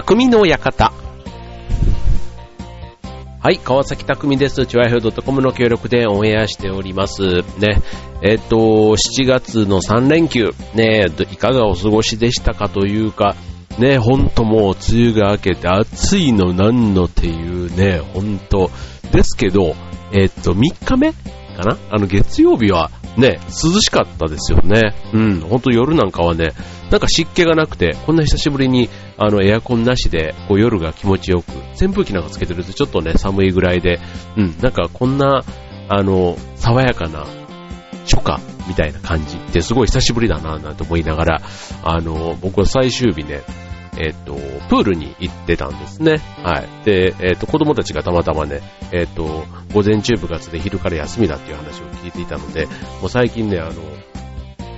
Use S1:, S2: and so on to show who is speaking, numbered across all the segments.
S1: 匠の館。はい、川崎匠です。チュアヒョウ .com の協力でオンエアしております。ね、えっ、と、7月の3連休、ね、いかがお過ごしでしたかというか、ね、ほんともう梅雨が明けて暑いのなんのっていうね、ほんと。ですけど、えっ、と、3日目かな？あの月曜日はね、涼しかったですよね。うん、ほんと夜なんかはね、なんか湿気がなくて、こんな久しぶりにあのエアコンなしでこう夜が気持ちよく、扇風機なんかつけてるとちょっとね、寒いぐらいで、うん、なんかこんな、あの、爽やかな初夏みたいな感じってすごい久しぶりだななんて思いながら、あの、僕は最終日ね、えっ、と、プールに行ってたんですね。はい。で、えっ、と、子供たちがたまたまね、えっ、と、午前中部活で昼から休みだっていう話を聞いていたので、もう最近ね、あの、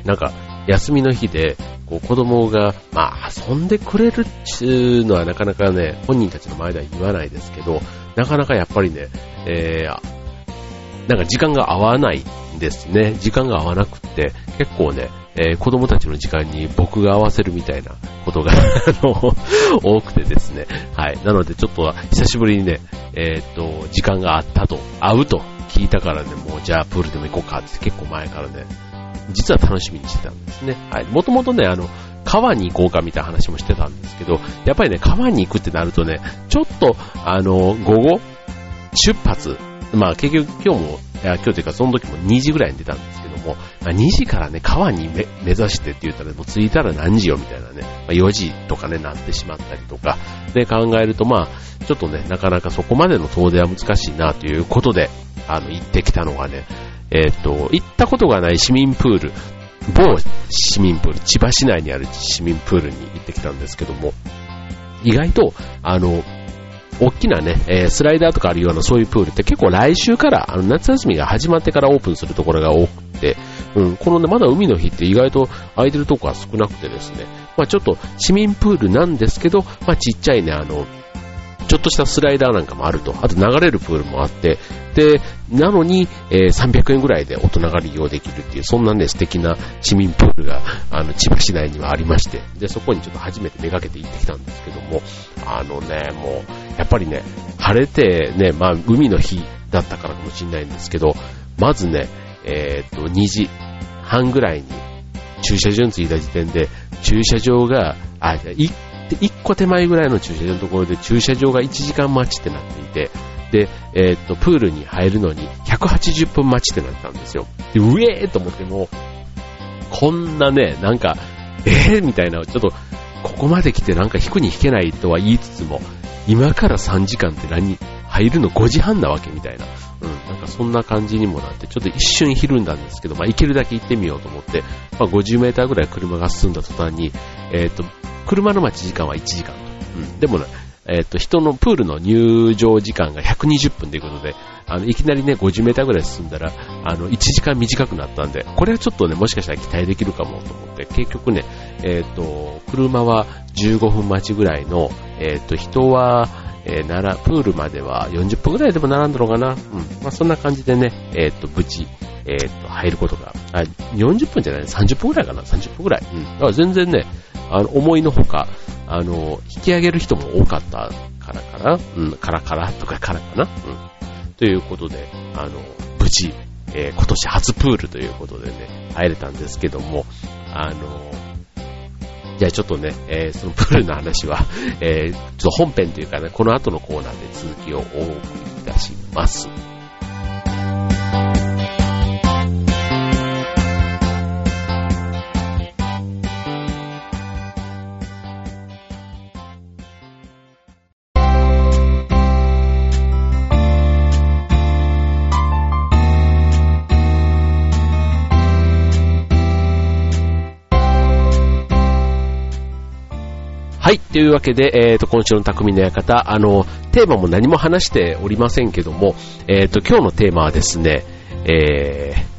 S1: なんか、休みの日で、こう子供が、まあ、遊んでくれるっていうのはなかなかね、本人たちの前では言わないですけど、なかなかやっぱりね、えー、なんか時間が合わないんですね。時間が合わなくって、結構ね、えー、子供たちの時間に僕が合わせるみたいなことが、多くてですね。はい。なのでちょっと久しぶりにね、えー、っと、時間があったと、会うと聞いたからね、もうじゃあプールでも行こうかって結構前からね、実は楽しみにしてたんですね。はい。もともとね、あの、川に行こうかみたいな話もしてたんですけど、やっぱりね、川に行くってなるとね、ちょっと、あの、午後、出発、まあ結局今日も、今日というかその時も2時ぐらいに出たんですも、まあ、2時からね、川に目指してって言ったら、もう着いたら何時よみたいなね、まあ、4時とかね、なってしまったりとか、で考えるとまあ、ちょっとね、なかなかそこまでの遠出は難しいなということで、あの、行ってきたのがね、えっ、と、行ったことがない市民プール、某市民プール、千葉市内にある市民プールに行ってきたんですけども、意外と、あの、大きなね、えー、スライダーとかあるようなそういうプールって結構来週から、あの夏休みが始まってからオープンするところが多くて、うん、このね、まだ海の日って意外と空いてるとこが少なくてですね、まあちょっと市民プールなんですけど、まあちっちゃいね、あの、ちょっとしたスライダーなんかもあると、あと流れるプールもあって、で、なのに、えー、300円ぐらいで大人が利用できるっていう、そんなね、素敵な市民プールが、あの、千葉市内にはありまして、で、そこにちょっと初めてめがけて行ってきたんですけども、あのね、もう、やっぱりね、晴れてね、まあ、海の日だったからかもしれないんですけど、まずね、えー、っと、2時半ぐらいに駐車場に着いた時点で、駐車場が、あ、1 1個手前ぐらいの駐車場のところで駐車場が1時間待ちってなっていて、で、えー、っと、プールに入るのに180分待ちってなったんですよ。で、うえーと思っても、こんなね、なんか、えーみたいな、ちょっと、ここまで来てなんか引くに引けないとは言いつつも、今から3時間って何、入るの5時半なわけみたいな。うん、なんかそんな感じにもなって、ちょっと一瞬ひるんだんですけど、まあ行けるだけ行ってみようと思って、まあ50メーターぐらい車が進んだ途端に、えっ、ー、と、車の待ち時間は1時間と。うん、でもね、えっ、ー、と、人のプールの入場時間が120分ということで、あの、いきなりね、50メーターぐらい進んだら、あの、1時間短くなったんで、これはちょっとね、もしかしたら期待できるかもと思って、結局ね、えっ、ー、と、車は15分待ちぐらいの、えっ、と、人は、えー、なら、プールまでは40分ぐらいでも並んだのかなうん。まあ、そんな感じでね、えっ、と、無事、えっ、と、入ることが、あ、40分じゃない30分ぐらいかな ?30 分ぐらい。うん。だから全然ね、あの、思いのほか、あの、引き上げる人も多かったからかなうん、からからとかからかなうん。ということで、あの、無事、えー、今年初プールということでね、入れたんですけども、あの、じゃあちょっとね、えー、そのプールの話は、えー、ちょっと本編というかね、この後のコーナーで続きをお送りいたします。というわけで、え、ー、と、今週の匠の館、あの、テーマも何も話しておりませんけども、え、ー、と、今日のテーマはですね、えー、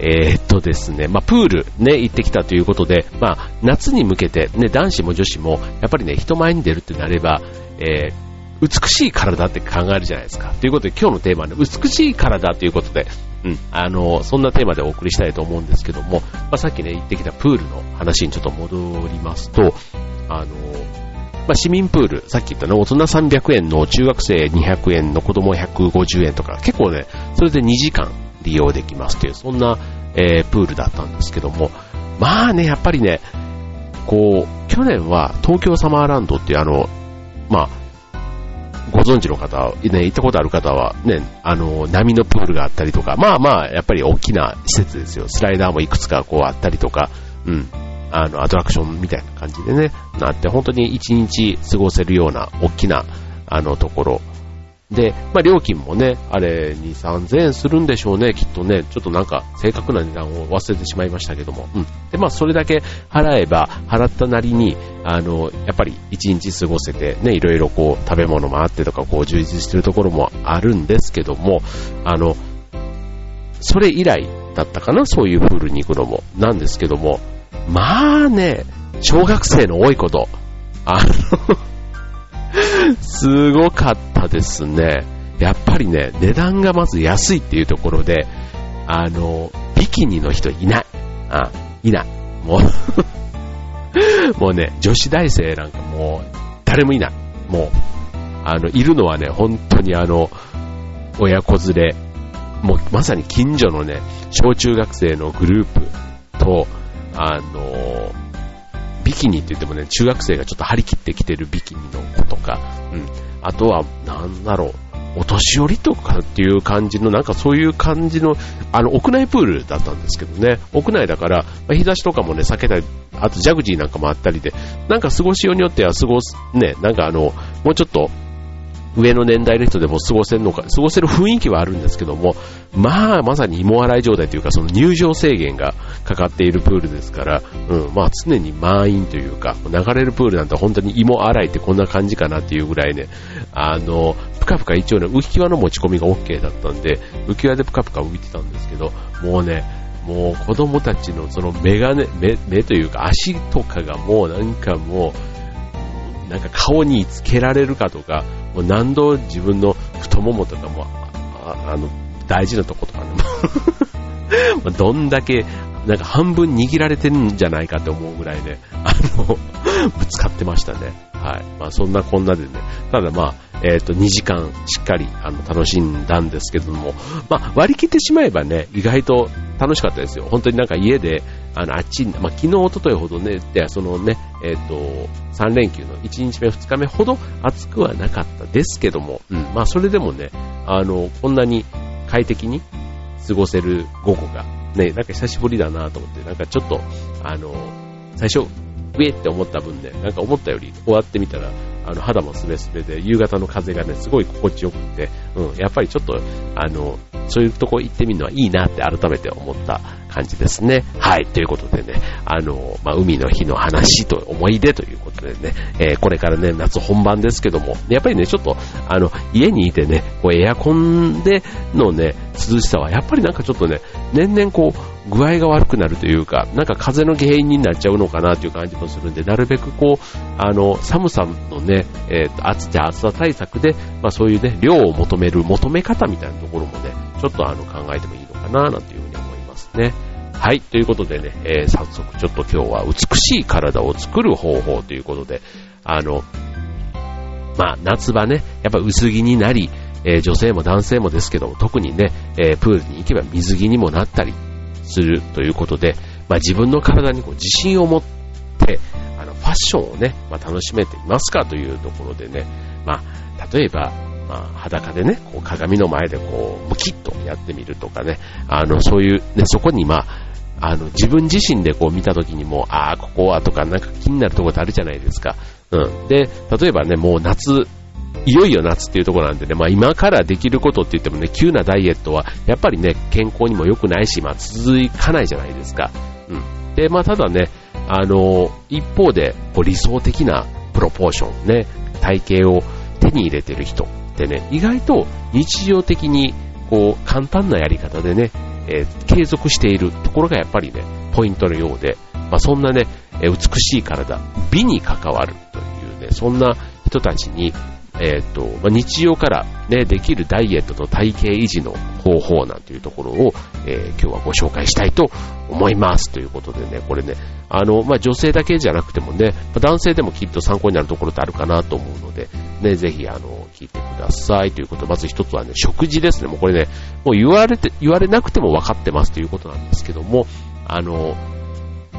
S1: えー、っとですね、まあ、プールね、行ってきたということで、まあ、夏に向けて、ね、男子も女子も、やっぱりね、人前に出るってなれば、えー、美しい体って考えるじゃないですか。ということで、今日のテーマはね、美しい体ということで、うん、あの、そんなテーマでお送りしたいと思うんですけども、まあ、さっきね、行ってきたプールの話にちょっと戻りますと、あの、まあ、市民プール、さっき言ったね、大人300円の中学生200円の子供150円とか、結構ね、それで2時間利用できますという、そんな、えー、プールだったんですけども、まあね、やっぱりね、こう、去年は東京サマーランドっていうあの、まあ、ご存知の方、ね、行ったことある方は、ね、あの、波のプールがあったりとか、まあまあ、やっぱり大きな施設ですよ。スライダーもいくつかこうあったりとか、うん、あの、アトラクションみたいな感じでね、なって、本当に一日過ごせるような大きな、あの、ところ。で、まあ、料金もね、あれ、2、3000円するんでしょうね、きっとね。ちょっとなんか、正確な値段を忘れてしまいましたけども。うん。で、まあ、それだけ払えば、払ったなりに、あの、やっぱり一日過ごせて、ね、いろいろこう、食べ物もあってとか、こう、充実してるところもあるんですけども、あの、それ以来だったかな、そういうプールに行くのも。なんですけども、まあね、小学生の多いこと。あのすごかったですね。やっぱりね、値段がまず安いっていうところで、あの、ビキニの人いない。あ、いない。もう もうね、女子大生なんかもう、誰もいない。もう、あの、いるのはね、本当にあの、親子連れ、もうまさに近所のね、小中学生のグループと、あの、ビキニって言ってもね、中学生がちょっと張り切ってきてるビキニの子とか、うん。あとは、なんだろう、お年寄りとかっていう感じの、なんかそういう感じの、あの、屋内プールだったんですけどね、屋内だから、ま、日差しとかもね、避けたり、あとジャグジーなんかもあったりで、なんか過ごしようによっては過ごす、ね、なんかあの、もうちょっと、上の年代の人でも過ごせるのか、過ごせる雰囲気はあるんですけども、まあ、まさに芋洗い状態というか、その入場制限がかかっているプールですから、うん、まあ常に満員というか、流れるプールなんて本当に芋洗いってこんな感じかなっていうぐらいね、あの、ぷかぷか一応ね、浮き輪の持ち込みが OK だったんで、浮き輪でぷかぷか浮いてたんですけど、もうね、もう子供たちのその目がね、目、目というか足とかがもうなんかもう、なんか顔につけられるかとか、何度自分の太ももとかも、ああの、大事なとことかね、どんだけ、なんか半分握られてるんじゃないかと思うぐらいね、あの、ぶつかってましたね。はい。まあそんなこんなでね、ただまあ、えっ、ー、と、2時間しっかりあの楽しんだんですけども、まあ割り切ってしまえばね、意外と楽しかったですよ。本当になんか家で、あの、あっち、まあ、昨日、一昨日ほどね、で、そのね、えっ、ー、と、3連休の1日目、2日目ほど暑くはなかったですけども、うん、まあ、それでもね、あの、こんなに快適に過ごせる午後が、ね、なんか久しぶりだなと思って、なんかちょっと、あの、最初、ウェって思った分ね、なんか思ったより終わってみたら、あの、肌もスベスベで、夕方の風がね、すごい心地よくて、うん、やっぱりちょっと、あの、そういうとこ行ってみるのはいいなって改めて思った感じですね。はい。ということでね、あの、まあ、海の日の話と思い出ということでね、えー、これからね、夏本番ですけども、やっぱりね、ちょっと、あの、家にいてね、こうエアコンでのね、涼しさは、やっぱりなんかちょっとね、年々こう、具合が悪くなるというか、なんか風の原因になっちゃうのかなという感じもするんで、なるべくこう、あの、寒さのね、え、ー、と、暑さ、暑さ対策で、まあそういうね、量を求める求め方みたいなところもね、ちょっとあの、考えてもいいのかな、なんていうふうに思いますね。はい、ということでね、えー、早速ちょっと今日は美しい体を作る方法ということで、あの、まあ、夏場ね、やっぱ薄着になり、えー、女性も男性もですけども、特にね、えー、プールに行けば水着にもなったりするということで、まあ、自分の体にこう自信を持って、あの、ファッションをね、まあ、楽しめていますかというところでね、まあ、例えば、まあ、裸でね、こう鏡の前でこう、ムキッとやってみるとかね、あの、そういう、ね、そこにまあ、あの、自分自身でこう見た時にも、ああ、ここはとかなんか気になるところってあるじゃないですか。うん。で、例えばね、もう夏、いよいよ夏っていうところなんでね、まあ今からできることって言ってもね、急なダイエットは、やっぱりね、健康にも良くないし、まあ続かないじゃないですか。うん。で、まあただね、あの、一方で、こう理想的なプロポーションね、体型を手に入れてる人ってね、意外と日常的に、こう、簡単なやり方でね、えー、継続しているところがやっぱりね、ポイントのようで、まあ、そんなね、美しい体、美に関わるというね、そんな人たちに、えっ、と、まあ、日常からね、できるダイエットと体型維持の方法なんていうところを、えー、今日はご紹介したいと思います。ということでね、これね、あの、まあ、女性だけじゃなくてもね、男性でもきっと参考になるところってあるかなと思うので、ね、ぜひ、あの、聞いてくださいということ。まず一つはね、食事ですね。もうこれね、もう言われて、言われなくても分かってますということなんですけども、あの、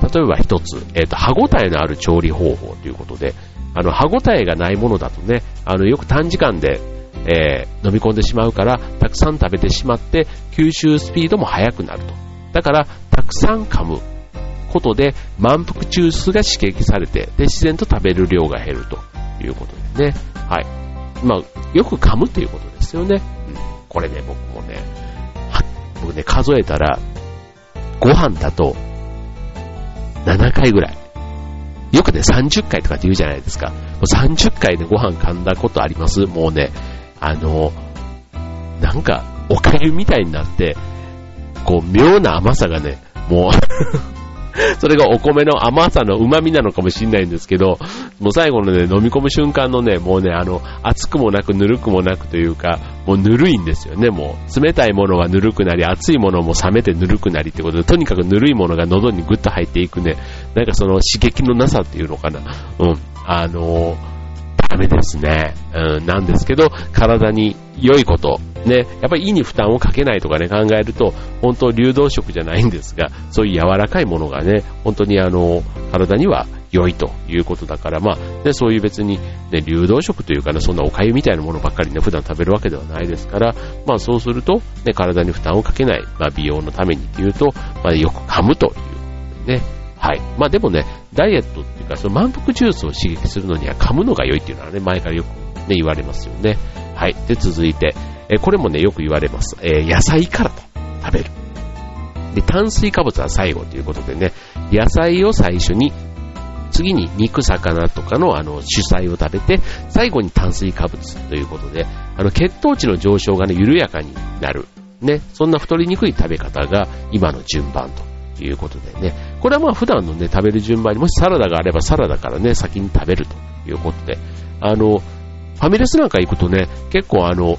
S1: 例えば一つ、えっ、ー、と、歯応えのある調理方法ということで、あの、歯応えがないものだとね、あの、よく短時間で、えー、飲み込んでしまうから、たくさん食べてしまって、吸収スピードも速くなると。だから、たくさん噛むことで、満腹中枢が刺激されて、で、自然と食べる量が減るということですね。はい。まあ、よく噛むということですよね。うん。これね、僕もね、僕ね、数えたら、ご飯だと、7回ぐらい。よくね、30回とかって言うじゃないですか。30回でご飯噛んだことあります？もうね、あの、なんか、おかゆみたいになって、こう、妙な甘さがね、もう それがお米の甘さの旨味なのかもしんないんですけど、もう最後のね、飲み込む瞬間のね、もうね、あの、熱くもなくぬるくもなくというか、もうぬるいんですよね、もう。冷たいものはぬるくなり、熱いものも冷めてぬるくなりってことで、とにかくぬるいものが喉にぐっと入っていくね、なんかその刺激のなさっていうのかな。うん。あのーダメですね。うん、なんですけど、体に良いこと、ね、やっぱり胃に負担をかけないとかね、考えると、本当流動食じゃないんですが、そういう柔らかいものがね、本当にあの、体には良いということだから、まあ、ね、そういう別に、ね、流動食というかね、そんなお粥みたいなものばっかりね、普段食べるわけではないですから、まあそうすると、ね、体に負担をかけない、まあ美容のためにっていうと、まあよく噛むというね、はい。まあでもね、ダイエットっていうか、その満腹ジュースを刺激するのには噛むのが良いっていうのはね、前からよくね、言われますよね。はい。で、続いて、えこれもね、よく言われます。えー、野菜からと食べる。で、炭水化物は最後ということでね、野菜を最初に、次に肉、魚とかのあの主菜を食べて、最後に炭水化物ということで、あの血糖値の上昇がね、緩やかになる。ね、そんな太りにくい食べ方が今の順番ということでね、これはまあ普段のね、食べる順番にもしサラダがあればサラダからね、先に食べるということで、あの、ファミレスなんか行くとね、結構あの、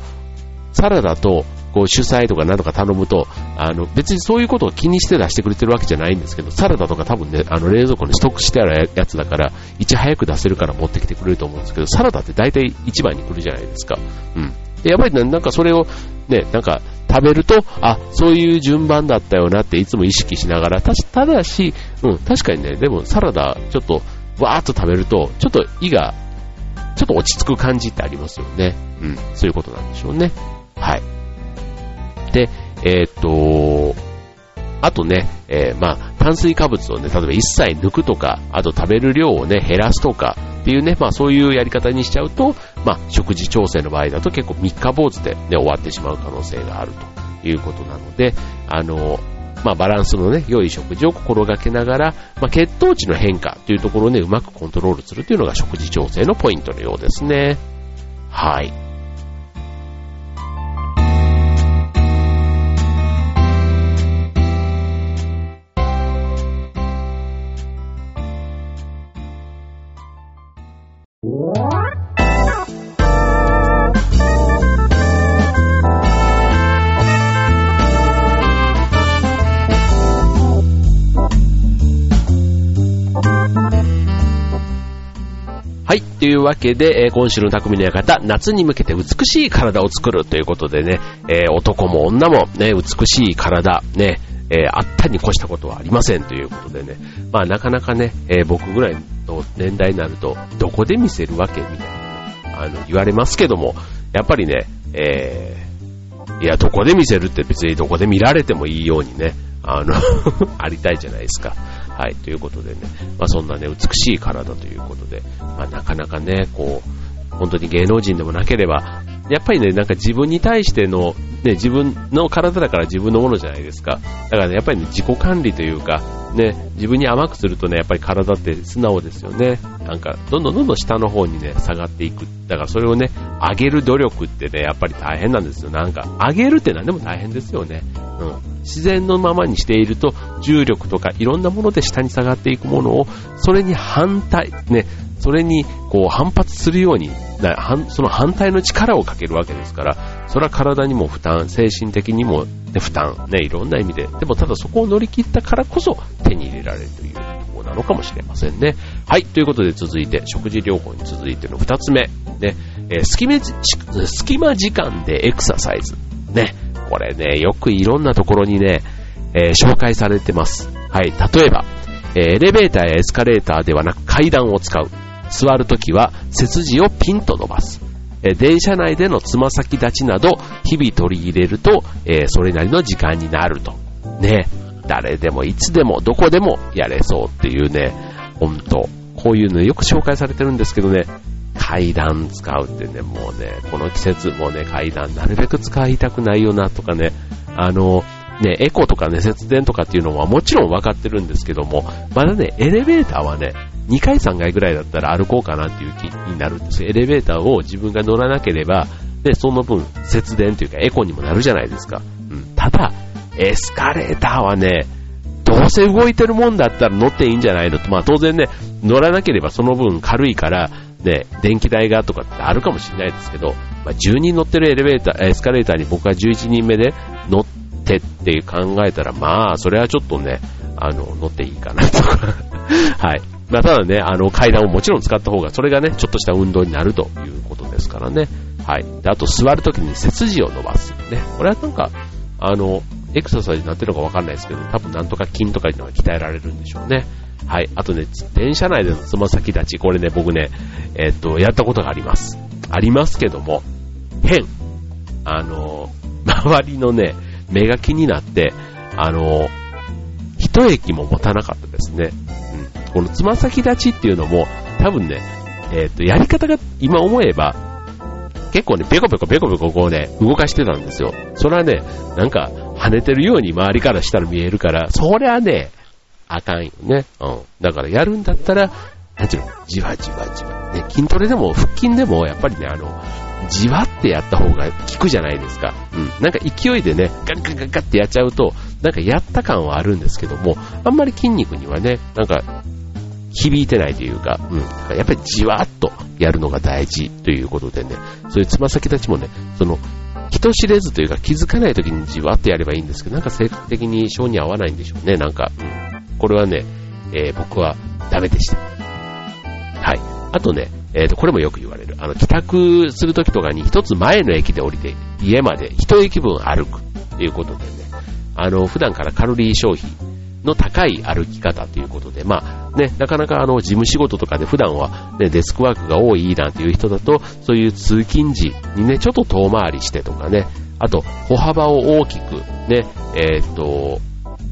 S1: サラダとこう主菜とか何とか頼むと、あの、別にそういうことを気にして出してくれてるわけじゃないんですけど、サラダとか多分ね、あの冷蔵庫にストックしてあるやつだから、いち早く出せるから持ってきてくれると思うんですけど、サラダって大体一番に来るじゃないですか。うん。で、やっぱりね、なんかそれをね、なんか食べると、あ、そういう順番だったよなっていつも意識しながら、たただし、うん、確かにね、でもサラダちょっとわーっと食べると、ちょっと胃が、ちょっと落ち着く感じってありますよね。うん、そういうことなんでしょうね。はい。で、えー、っと、あとね、えー、まあ、炭水化物をね、例えば一切抜くとか、あと食べる量をね、減らすとか、っていうね、まあそういうやり方にしちゃうと、まあ食事調整の場合だと結構三日坊主でね、終わってしまう可能性があるということなので、あの、まあバランスのね、良い食事を心がけながら、まあ血糖値の変化というところをね、うまくコントロールするというのが食事調整のポイントのようですね。はい。というわけで、えー、今週の匠の館、夏に向けて美しい体を作るということでね、えー、男も女もね、美しい体、ね、えー、あったに越したことはありませんということでね、まあなかなかね、え僕ぐらいの年代になると、どこで見せるわけみたいな、あの、言われますけども、やっぱりね、えいや、どこで見せるって別にどこで見られてもいいようにね、あの ありたいじゃないですか。はい、ということでね、まあそんなね、美しい体ということで、まあなかなかね、こう、本当に芸能人でもなければ、やっぱりね、なんか自分に対しての、ね、自分の体だから自分のものじゃないですか。だからね、やっぱりね、自己管理というか、ね、自分に甘くするとね、やっぱり体って素直ですよね。なんか、どんどんどんどん下の方にね、下がっていく。だからそれをね、上げる努力ってね、やっぱり大変なんですよ。なんか、上げるって何でも大変ですよね。うん。自然のままにしていると、重力とかいろんなもので下に下がっていくものを、それに反対、ね、それにこう反発するようにその反対の力をかけるわけですから、それは体にも負担、精神的にも、負担、ね、いろんな意味で。でもただそこを乗り切ったからこそ手に入れられるというところなのかもしれませんね。はい、ということで続いて、食事療法に続いての二つ目。ね、えー、隙間隙間時間でエクササイズ。ね、これね、よくいろんなところにね、えー、紹介されてます。はい、例えば、えー、エレベーターやエスカレーターではなく階段を使う。座るときは背筋をピンと伸ばす。え電車内でのつま先立ちなど日々取り入れると、え、それなりの時間になると。ね。誰でもいつでもどこでもやれそうっていうね、ほんと、こういうのよく紹介されてるんですけどね、階段使うってね、もうね、この季節もね、階段なるべく使いたくないよなとかね、あの、ね、エコとかね、節電とかっていうのはもちろん分かってるんですけども、まだね、エレベーターはね、2回3回ぐらいだったら歩こうかなっていう気になるんです。エレベーターを自分が乗らなければ、で、その分節電というかエコにもなるじゃないですか。うん。ただ、エスカレーターはね、どうせ動いてるもんだったら乗っていいんじゃないのと、まあ当然ね、乗らなければその分軽いから、ね、電気代がとかってあるかもしれないですけど、まあ、10人乗ってるエレベーター、エスカレーターに僕が11人目で乗ってって考えたら、まあ、それはちょっとね、あの、乗っていいかなとか はい。まあ、ただね、あの、階段をもちろん使った方が、それがね、ちょっとした運動になるということですからね。はい。で、あと、座るときに背筋を伸ばす。ね。これはなんか、あの、エクササイズになってるのかわかんないですけど、多分なんとか筋とかいうのが鍛えられるんでしょうね。はい。あとね、電車内でのつま先立ち、これね、僕ね、え、っと、やったことがあります。ありますけども、変。あの、周りのね、目が気になって、あの、一駅も持たなかったですね。うん。このつま先立ちっていうのも、多分ね、えー、っと、やり方が今思えば、結構ね、ペコペコペコペコこうね、動かしてたんですよ。それはね、なんか、跳ねてるように周りからしたら見えるから、そりゃね、あかんよね。うん。だからやるんだったら、なんていうの、じわじわじわ。ね、筋トレでも腹筋でも、やっぱりね、あの、じわってやった方が効くじゃないですか。うん。なんか勢いでね、ガッガッガッガッってやっちゃうと、なんかやった感はあるんですけども、あんまり筋肉にはね、なんか、響いてないというか、うん。やっぱりじわっとやるのが大事ということでね、そういうつま先たちもね、その、人知れずというか気づかない時にじわっとやればいいんですけど、なんか性格的に性に合わないんでしょうね、なんか。うん、これはね、えー、僕はダメでした。はい。あとね、えっ、ー、と、これもよく言われる。あの、帰宅するときとかに一つ前の駅で降りて、家まで一駅分歩くっていうことでね、あの、普段からカロリー消費の高い歩き方ということで、まあね、なかなかあの、事務仕事とかで普段はね、デスクワークが多いなんていう人だと、そういう通勤時にね、ちょっと遠回りしてとかね、あと、歩幅を大きく、ね、えっ、ー、と、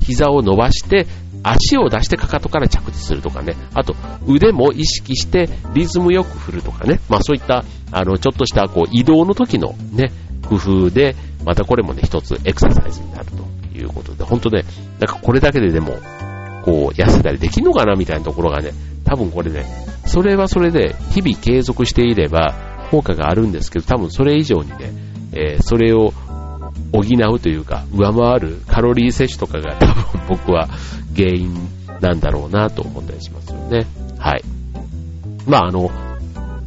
S1: 膝を伸ばして、足を出してかかとから着地するとかね、あと腕も意識してリズムよく振るとかね、まあそういったあのちょっとしたこう移動の時のね、工夫で、またこれもね、一つエクササイズになるということで、本当ね、なんかこれだけででも、こう痩せたりできるのかなみたいなところがね、多分これね、それはそれで日々継続していれば効果があるんですけど、多分それ以上にね、えー、それを補うというか、上回るカロリー摂取とかが 多分僕は原因なんだろうなと思ったりしますよね。はい。まああの、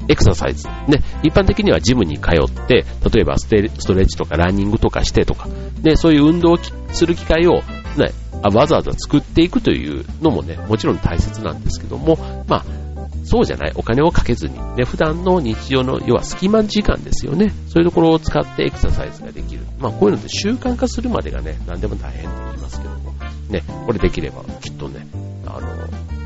S1: エクササイズ。ね、一般的にはジムに通って、例えばストレッチとかランニングとかしてとか、ね、そういう運動をする機会を、ね、わざわざ作っていくというのもね、もちろん大切なんですけども、まあ、そうじゃない、お金をかけずに、ね、普段の日常の、要は隙間時間ですよね。そういうところを使ってエクササイズができる。まあ、こういうのって習慣化するまでがね、何でも大変って言いますけども、ね、これできればきっとね、あの、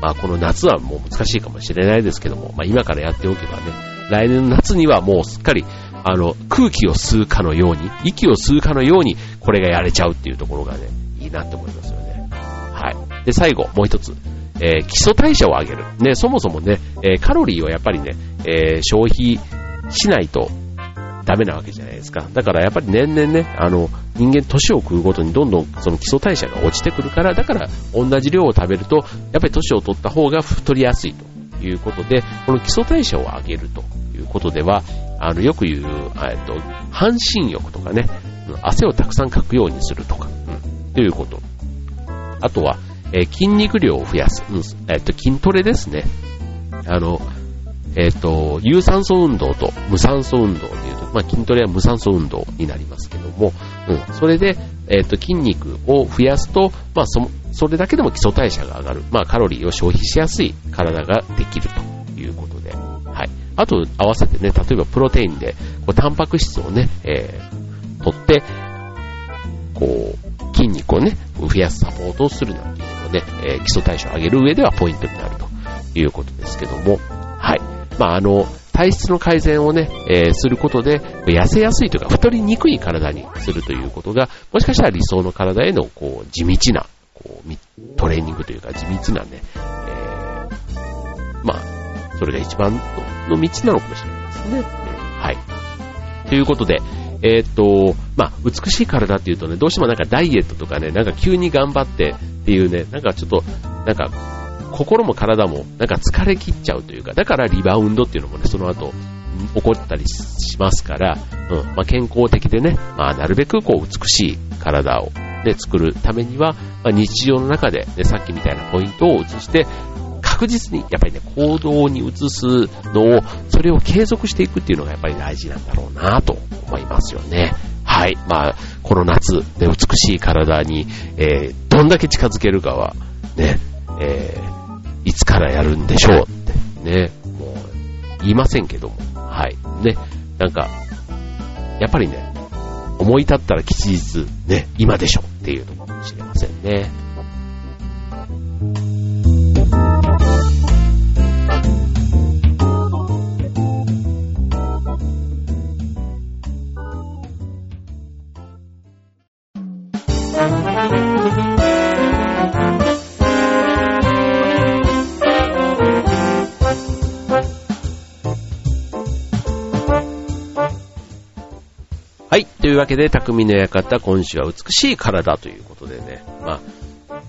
S1: まあ、この夏はもう難しいかもしれないですけども、まあ、今からやっておけばね、来年の夏にはもうすっかり、あの、空気を吸うかのように、息を吸うかのように、これがやれちゃうっていうところがね、いいなって思いますよね。はい。で、最後、もう一つ。えー、基礎代謝を上げる。ね、そもそもね、えー、カロリーをやっぱりね、えー、消費しないとダメなわけじゃないですか。だからやっぱり年々ね、あの、人間年を食うごとにどんどんその基礎代謝が落ちてくるから、だから同じ量を食べると、やっぱり年を取った方が太りやすいということで、この基礎代謝を上げるということでは、あの、よく言う、えっと、半身浴とかね、汗をたくさんかくようにするとか、うん、ということ。あとは、え、筋肉量を増やす。うん、えっと、筋トレですね。あの、えっ、と、有酸素運動と無酸素運動というと、まあ、筋トレは無酸素運動になりますけども、うん、それで、えっ、と、筋肉を増やすと、まあ、そ、それだけでも基礎代謝が上がる、まあ、カロリーを消費しやすい体ができるということで、はい。あと、合わせてね、例えばプロテインで、こう、タンパク質をね、えー、取って、こう、筋肉をね、増やすサポートをするなんていうね、えー、基礎代謝を上げる上ではポイントになるということですけども、はい。まあ、あの、体質の改善をね、えー、することで、痩せやすいというか、太りにくい体にするということが、もしかしたら理想の体への、こう、地道な、こう、トレーニングというか、地道なね、えー、まあ、それが一番の道なのかもしれないですね。はい。ということで、えー、っと、まあ、美しい体っていうとね、どうしてもなんかダイエットとかね、なんか急に頑張ってっていうね、なんかちょっと、なんか心も体もなんか疲れ切っちゃうというか、だからリバウンドっていうのもね、その後、起こったりしますから、うん、まあ、健康的でね、まあ、なるべくこう美しい体を、ね、作るためには、まあ、日常の中で、ね、さっきみたいなポイントを移して、確実にやっぱりね、行動に移すのを、それを継続していくっていうのがやっぱり大事なんだろうなと思いますよね。はい。まあ、この夏、ね、美しい体に、えー、どんだけ近づけるかは、ね、えーいつからやるんでしょうってね、もう言いませんけども、はい。ね、なんか、やっぱりね、思い立ったら吉日、ね、今でしょっていうのかもしれませんね。はいというわけで、匠の館、今週は美しい体ということでね、まあ、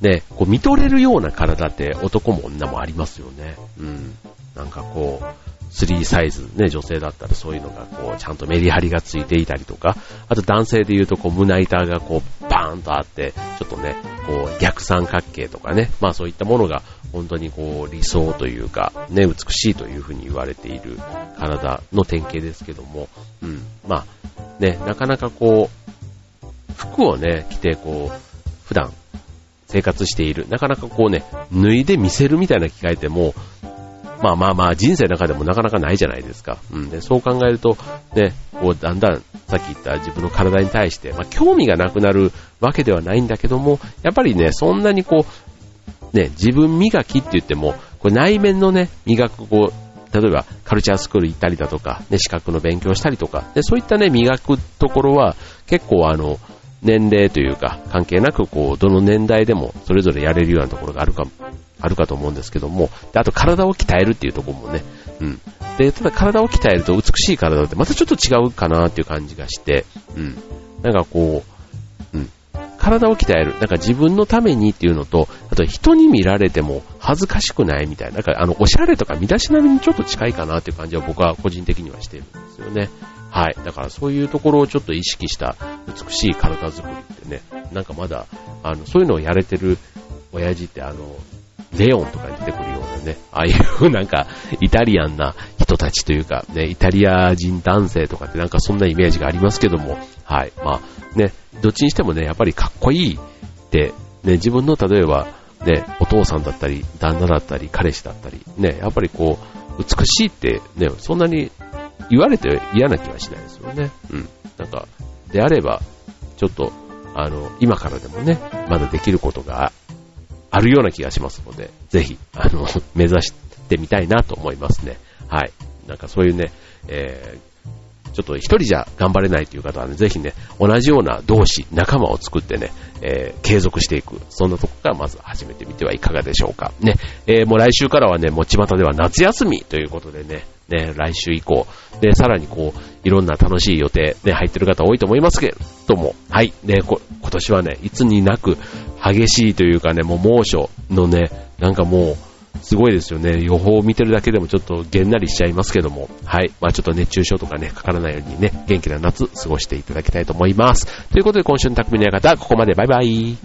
S1: ね、こう見とれるような体って男も女もありますよね。うん。なんかこう、3サイズ、ね、女性だったらそういうのがこう、ちゃんとメリハリがついていたりとか、あと男性で言うとこう、胸板がこう、バーンとあって、ちょっとね、こう、逆三角形とかね、まあそういったものが本当にこう、理想というか、ね、美しいというふうに言われている体の典型ですけども、うん、まあ、ね、なかなかこう、服をね、着てこう、普段生活している、なかなかこうね、脱いで見せるみたいな機会ってもう、まあまあまあ人生の中でもなかなかないじゃないですか。うん。で、そう考えると、ね、こうだんだんさっき言った自分の体に対して、まあ興味がなくなるわけではないんだけども、やっぱりね、そんなにこう、ね、自分磨きって言っても、これ内面のね、磨くこう、例えばカルチャースクール行ったりだとか、ね、資格の勉強したりとか、でそういったね、磨くところは結構あの、年齢というか関係なくこう、どの年代でもそれぞれやれるようなところがあるか、あるかと思うんですけども、であと体を鍛えるっていうところもね、うん。で、ただ体を鍛えると美しい体ってまたちょっと違うかなっていう感じがして、うん。なんかこう、体を鍛える。なんか自分のためにっていうのと、あと人に見られても恥ずかしくないみたいな。なんかあの、おしゃれとか身だしなみにちょっと近いかなっていう感じは僕は個人的にはしてるんですよね。はい。だからそういうところをちょっと意識した美しい体作りってね、なんかまだ、あの、そういうのをやれてる親父ってあの、レオンとかに出てくるようなね、ああいうなんかイタリアンな人たちというか、ね、イタリア人男性とかってなんかそんなイメージがありますけども、はい。まあね、どっちにしてもね、やっぱりかっこいいって、ね、自分の例えば、ね、お父さんだったり、旦那だったり、彼氏だったり、ね、やっぱりこう、美しいって、ね、そんなに言われて嫌な気はしないですよね。うん。なんか、であれば、ちょっと、あの、今からでもね、まだできることがあるような気がしますので、ぜひ、あの、目指してみたいなと思いますね。はい。なんかそういうね、えーちょっと一人じゃ頑張れないという方はね、ぜひね、同じような同志、仲間を作ってね、えー、継続していく。そんなとこからまず始めてみてはいかがでしょうか。ね、えー、もう来週からはね、もう巷では夏休みということでね、ね、来週以降、で、さらにこう、いろんな楽しい予定、ね、入ってる方多いと思いますけれども、はい、ね、こ、今年はね、いつになく激しいというかね、もう猛暑のね、なんかもう、すごいですよね。予報を見てるだけでもちょっとげんなりしちゃいますけども、はい。まあちょっと熱中症とかね、かからないようにね、元気な夏過ごしていただきたいと思います。ということで今週の匠の館、ここまでバイバイ。